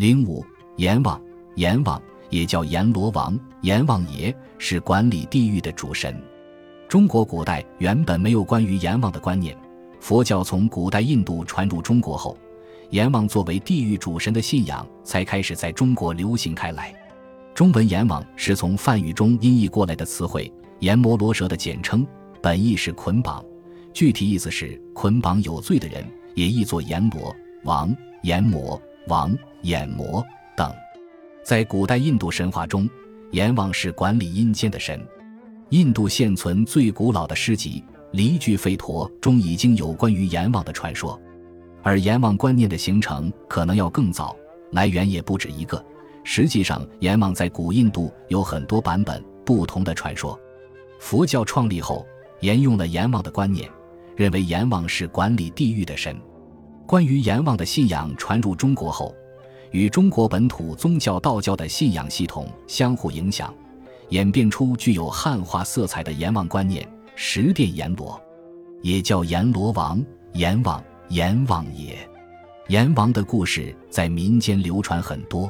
零五，阎王，阎王也叫阎罗王、阎王爷，是管理地狱的主神。中国古代原本没有关于阎王的观念，佛教从古代印度传入中国后，阎王作为地狱主神的信仰才开始在中国流行开来。中文“阎王”是从梵语中音译过来的词汇，阎摩罗蛇的简称，本意是捆绑，具体意思是捆绑有罪的人，也译作阎罗王、阎魔。王、眼魔等，在古代印度神话中，阎王是管理阴间的神。印度现存最古老的诗集《离句吠陀》中已经有关于阎王的传说，而阎王观念的形成可能要更早，来源也不止一个。实际上，阎王在古印度有很多版本不同的传说。佛教创立后，沿用了阎王的观念，认为阎王是管理地狱的神。关于阎王的信仰传入中国后，与中国本土宗教道教的信仰系统相互影响，演变出具有汉化色彩的阎王观念——十殿阎罗，也叫阎罗王、阎王、阎王爷。阎王的故事在民间流传很多。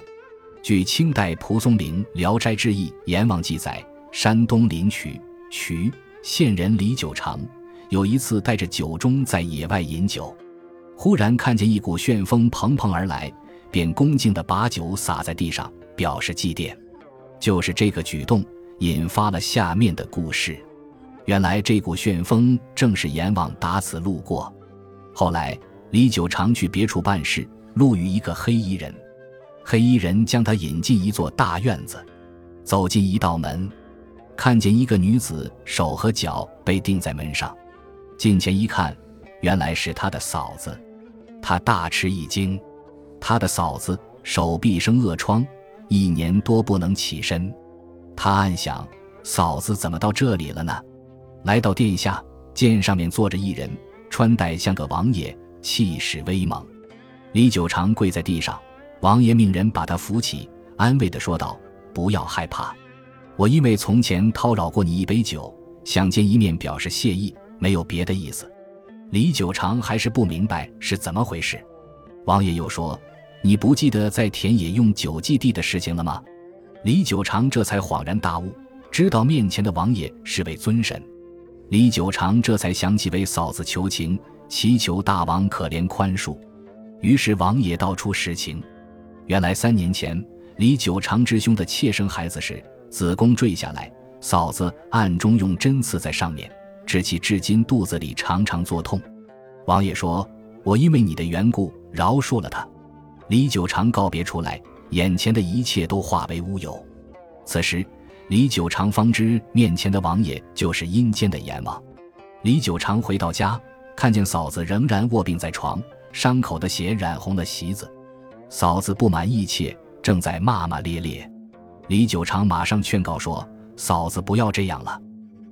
据清代蒲松龄《聊斋志异·阎王》记载，山东临朐渠县人李九常有一次带着酒盅在野外饮酒。忽然看见一股旋风蓬蓬而来，便恭敬地把酒洒在地上，表示祭奠。就是这个举动引发了下面的故事。原来这股旋风正是阎王打此路过。后来李九常去别处办事，路遇一个黑衣人，黑衣人将他引进一座大院子，走进一道门，看见一个女子手和脚被钉在门上，近前一看，原来是他的嫂子。他大吃一惊，他的嫂子手臂生恶疮，一年多不能起身。他暗想：嫂子怎么到这里了呢？来到殿下，见上面坐着一人，穿戴像个王爷，气势威猛。李九常跪在地上，王爷命人把他扶起，安慰地说道：“不要害怕，我因为从前叨扰过你一杯酒，想见一面表示谢意，没有别的意思。”李九长还是不明白是怎么回事，王爷又说：“你不记得在田野用酒祭地的事情了吗？”李九长这才恍然大悟，知道面前的王爷是位尊神。李九长这才想起为嫂子求情，祈求大王可怜宽恕。于是王爷道出实情：原来三年前，李九长之兄的妾生孩子时，子宫坠下来，嫂子暗中用针刺在上面。使其至今肚子里常常作痛。王爷说：“我因为你的缘故饶恕了他。”李九常告别出来，眼前的一切都化为乌有。此时，李九常方知面前的王爷就是阴间的阎王。李九常回到家，看见嫂子仍然卧病在床，伤口的血染红了席子。嫂子不满意切，正在骂骂咧咧。李九常马上劝告说：“嫂子不要这样了。”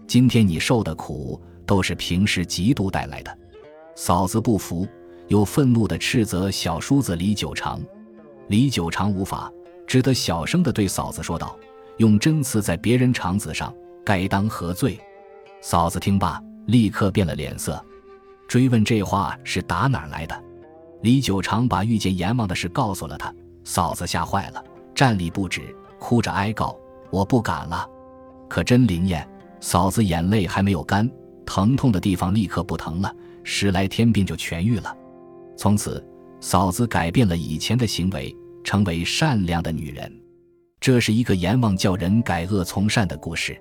今天你受的苦都是平时嫉妒带来的。嫂子不服，又愤怒地斥责小叔子李九长。李九长无法，只得小声地对嫂子说道：“用针刺在别人肠子上，该当何罪？”嫂子听罢，立刻变了脸色，追问这话是打哪儿来的。李九长把遇见阎王的事告诉了他，嫂子吓坏了，站立不止，哭着哀告：“我不敢了。”可真灵验。嫂子眼泪还没有干，疼痛的地方立刻不疼了，十来天病就痊愈了。从此，嫂子改变了以前的行为，成为善良的女人。这是一个阎王叫人改恶从善的故事。